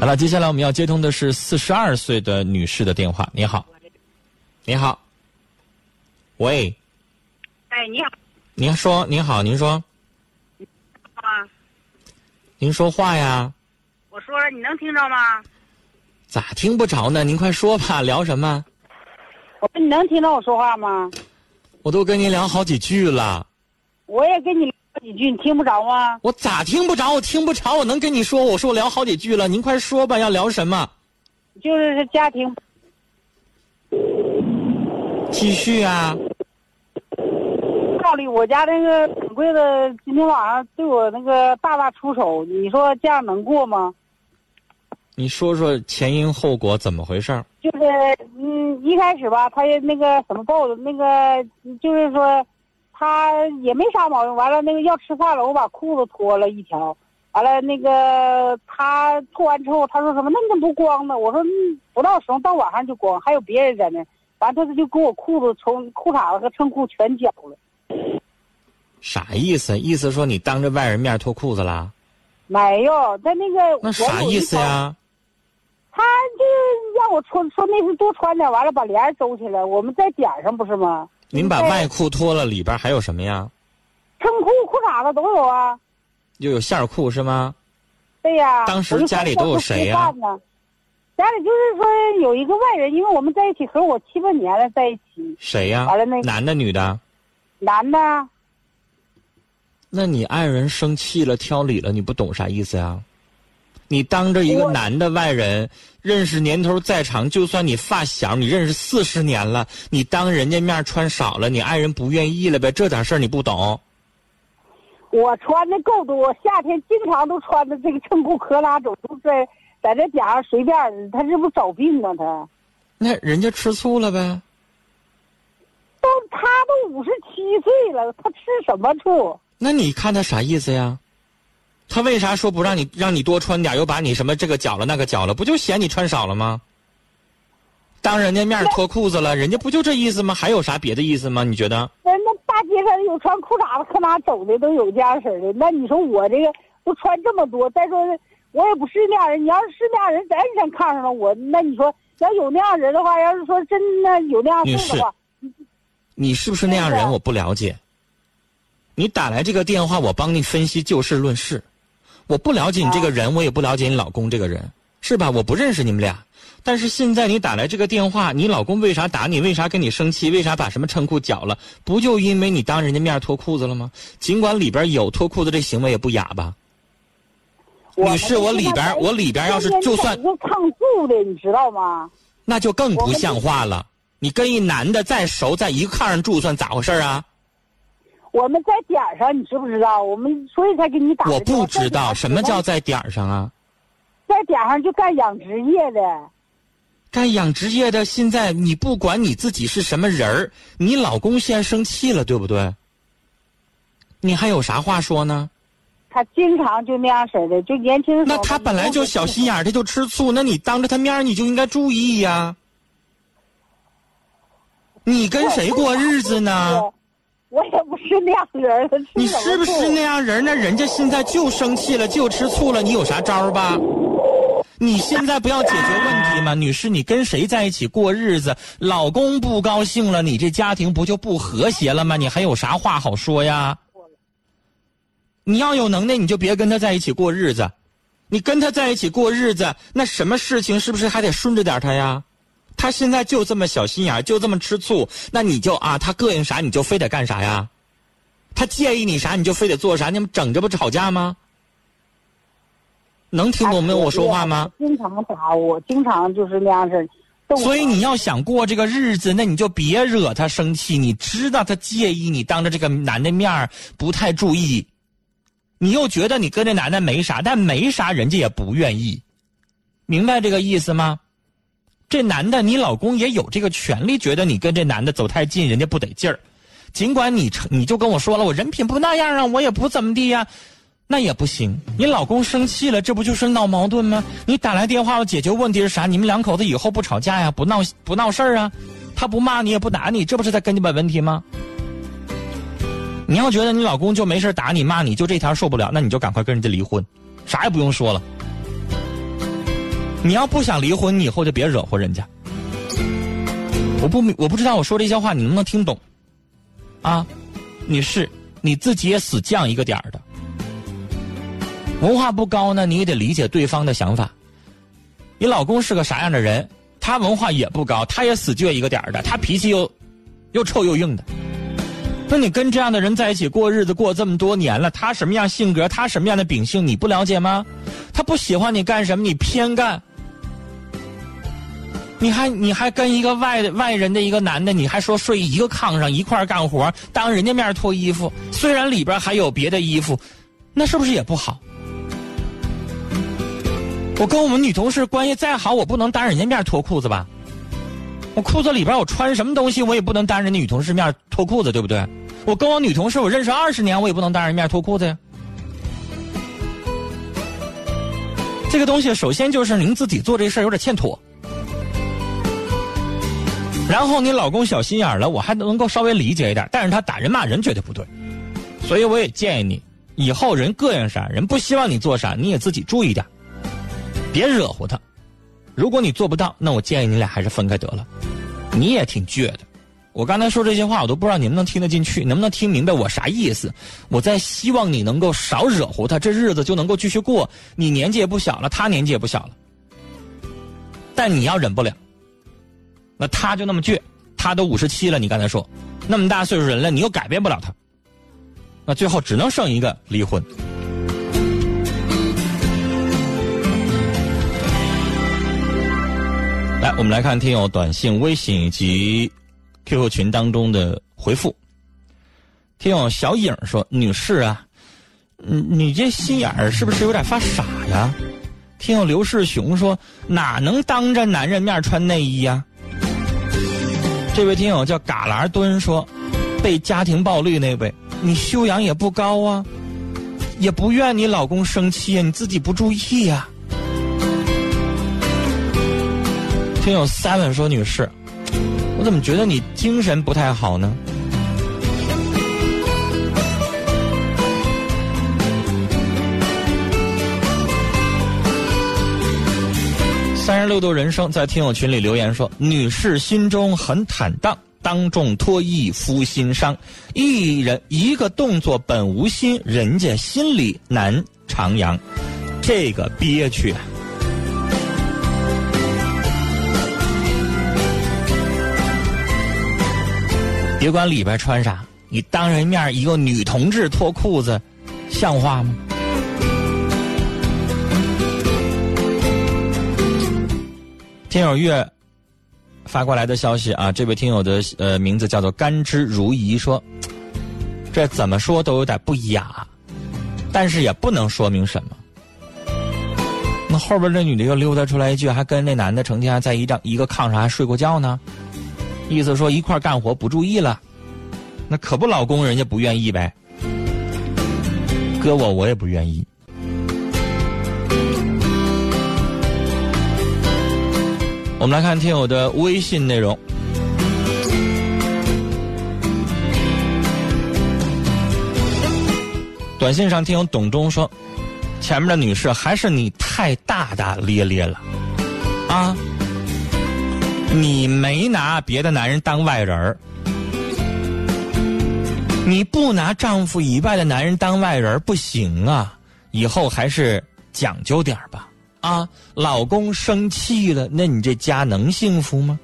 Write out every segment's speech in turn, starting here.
好了，接下来我们要接通的是四十二岁的女士的电话。你好，你好，喂，哎，你好您说，您好，您说，啊，您说话呀？我说了，你能听着吗？咋听不着呢？您快说吧，聊什么？我说你能听到我说话吗？我都跟您聊好几句了，我也跟你聊几句，你听不着吗？我咋听不着？我听不着，我能跟你说？我说我聊好几句了，您快说吧，要聊什么？就是是家庭，继续啊！道理我家那个掌柜的今天晚上对我那个大打出手，你说这样能过吗？你说说前因后果怎么回事儿？就是嗯，一开始吧，他也那个什么报的，那个就是说他也没啥毛病。完了那个要吃饭了，我把裤子脱了一条。完了那个他脱完之后，他说什么？那你怎么不光呢？我说嗯不到时候到晚上就光，还有别人在那。完他就给我裤子从裤衩子和衬裤全绞了。啥意思？意思说你当着外人面脱裤子啦？没有，他那个那啥意思？呀？他就让我穿说那是多穿点，完了把帘儿收起来，我们在点上不是吗？您把外裤脱了，里边还有什么呀？衬裤、裤衩子都有啊。又有线裤是吗？对呀、当时家里都有谁呀家里就是说有一个外人，因为我们在一起和我七八年了，在一起，谁呀完了那？男的女的？男的，那你爱人生气了，挑理了，你不懂啥意思呀？你当着一个男的外人，认识年头再长，就算你发小，你认识四十年了，你当人家面穿少了，你爱人不愿意了呗？这点事儿你不懂？我穿的够多，夏天经常都穿的这个衬裤，可拉走都在在这点上随便，他这不找病吗他。那人家吃醋了呗？都他都五十七岁了，他吃什么醋？那你看他啥意思呀？他为啥说不让你让你多穿点，又把你什么这个绞了那个绞了？不就嫌你穿少了吗？当人家面脱裤子了，人家不就这意思吗？还有啥别的意思吗？你觉得？那那大街上有穿裤衩子，可哪走的都有这样式的。那你说我这个都穿这么多，再说我也不是那样人。你要是是那样人，咱先看上了我，那你说要有那样人的话，要是说真的有那样事儿的话，你是不是那样人？我不了解。你打来这个电话，我帮你分析就事论事。我不了解你这个人，我也不了解你老公这个人，是吧？我不认识你们俩。但是现在你打来这个电话，你老公为啥打你？为啥跟你生气？为啥把什么衬裤绞了？不就因为你当人家面脱裤子了吗？尽管里边有脱裤子这行为也不雅吧？我女士我里边我里边要是就算一个抗诉的，你知道吗？那就更不像话了。你跟一男的再熟，在一个炕上住，算咋回事啊？我们在点儿上，你知不知道？我们所以才给你打我。不知道什么叫在点儿上啊。在点儿上就干养殖业的。干养殖业的，现在你不管你自己是什么人儿，你老公现在生气了，对不对？你还有啥话说呢？他经常就那样式儿的，就年轻的时候。那他本来就小心眼儿，他就吃醋，那你当着他面儿你就应该注意呀。你跟谁过日子呢？我我也不是那样人你是不是那样人那？人家现在就生气了，就吃醋了，你有啥招吧？你现在不要解决问题吗？女士，你跟谁在一起过日子，老公不高兴了，你这家庭不就不和谐了吗？你还有啥话好说呀？你要有能耐，你就别跟他在一起过日子。你跟他在一起过日子，那什么事情是不是还得顺着点他呀？他现在就这么小心眼儿，就这么吃醋，那你就啊，他膈应啥你就非得干啥呀？他介意你啥你就非得做啥？你们整这不吵架吗？能听懂没有我说话吗？？经常打我，经常就是那样式所以你要想过这个日子，那你就别惹他生气。你知道他介意你当着这个男的面儿不太注意，你又觉得你跟这男的没啥，但没啥人家也不愿意，明白这个意思吗？这男的，你老公也有这个权利，觉得你跟这男的走太近，人家不得劲儿。尽管你你就跟我说了，我人品不那样啊，我也不怎么地呀、那也不行。你老公生气了，这不就是闹矛盾吗？你打来电话要解决问题是啥？你们两口子以后不吵架呀，不闹不闹事儿啊？他不骂你也不打你，这不是在跟你本问题吗？你要觉得你老公就没事打你骂你，就这条受不了，那你就赶快跟人家离婚，啥也不用说了。你要不想离婚，你以后就别惹祸人家。我不我不知道我说这些话你能不能听懂？啊，你是，你自己也死犟一个点儿的。文化不高呢，你也得理解对方的想法。你老公是个啥样的人？他文化也不高，他也死倔一个点儿的，他脾气又又臭又硬的。那你跟这样的人在一起过日子过这么多年了，他什么样性格，他什么样的秉性，你不了解吗？他不喜欢你干什么，你偏干。你还你还跟一个外外人的一个男的，你还说睡一个炕上一块干活，当人家面脱衣服，虽然里边还有别的衣服，那是不是也不好？我跟我们女同事关系再好，我不能当人家面脱裤子吧？我裤子里边我穿什么东西，我也不能当人家女同事面脱裤子，对不对？我跟我女同事我认识二十年，我也不能当人面脱裤子呀。这个东西首先就是您自己做这事儿有点欠妥。然后你老公小心眼了，我还能够稍微理解一点，但是他打人骂人绝对不对，所以我也建议你，以后人膈应啥，人不希望你做啥，你也自己注意点，别惹乎他。如果你做不到，那我建议你俩还是分开得了。你也挺倔的，我刚才说这些话，我都不知道你能不能听得进去，能不能听明白我啥意思？我在希望你能够少惹乎他，这日子就能够继续过。你年纪也不小了，他年纪也不小了，但你要忍不了。那他就那么倔，他都五十七了，你刚才说，那么大岁数人了，你又改变不了他，那最后只能剩一个离婚。来，我们来看听友短信、微信以及 QQ 群当中的回复。听友小影说：“女士啊，你你这心眼儿是不是有点发傻呀？”听友刘世雄说：“哪能当着男人面穿内衣呀？”这位听友叫嘎啦蹲说：“被家庭暴力那位，你修养也不高啊，也不怨你老公生气呀，你自己不注意呀。”听友 seven 说：“女士，我怎么觉得你精神不太好呢？”三十六度人生在听友群里留言说：“女士心中很坦荡，当众脱衣夫心伤。一人一个动作本无心，人家心里难徜徉。这个憋屈。”别管里边穿啥，你当人面一个女同志脱裤子，像话吗？听友月发过来的消息啊，这位听友的呃名字叫做甘之如饴，说这怎么说都有点不雅，但是也不能说明什么。那后边这女的又溜达出来一句，还跟那男的成天在一张一个炕上还睡过觉呢，意思说一块干活不注意了，那可不老公人家不愿意呗，搁我我也不愿意。我们来看听友的微信内容。短信上听友董忠说：“前面的女士还是你太大大咧咧了，啊，你没拿别的男人当外人儿，你不拿丈夫以外的男人当外人不行啊，以后还是讲究点吧。”啊，老公生气了，那你这家能幸福吗？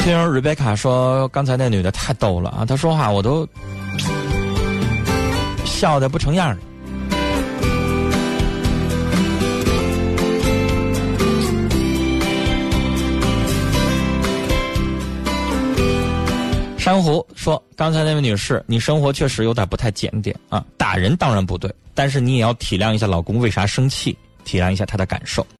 听 Rebecca 说，刚才那女的太逗了啊，她说话我都笑的不成样了。珊瑚说：“刚才那位女士，你生活确实有点不太检点啊！打人当然不对，但是你也要体谅一下老公为啥生气，体谅一下他的感受。”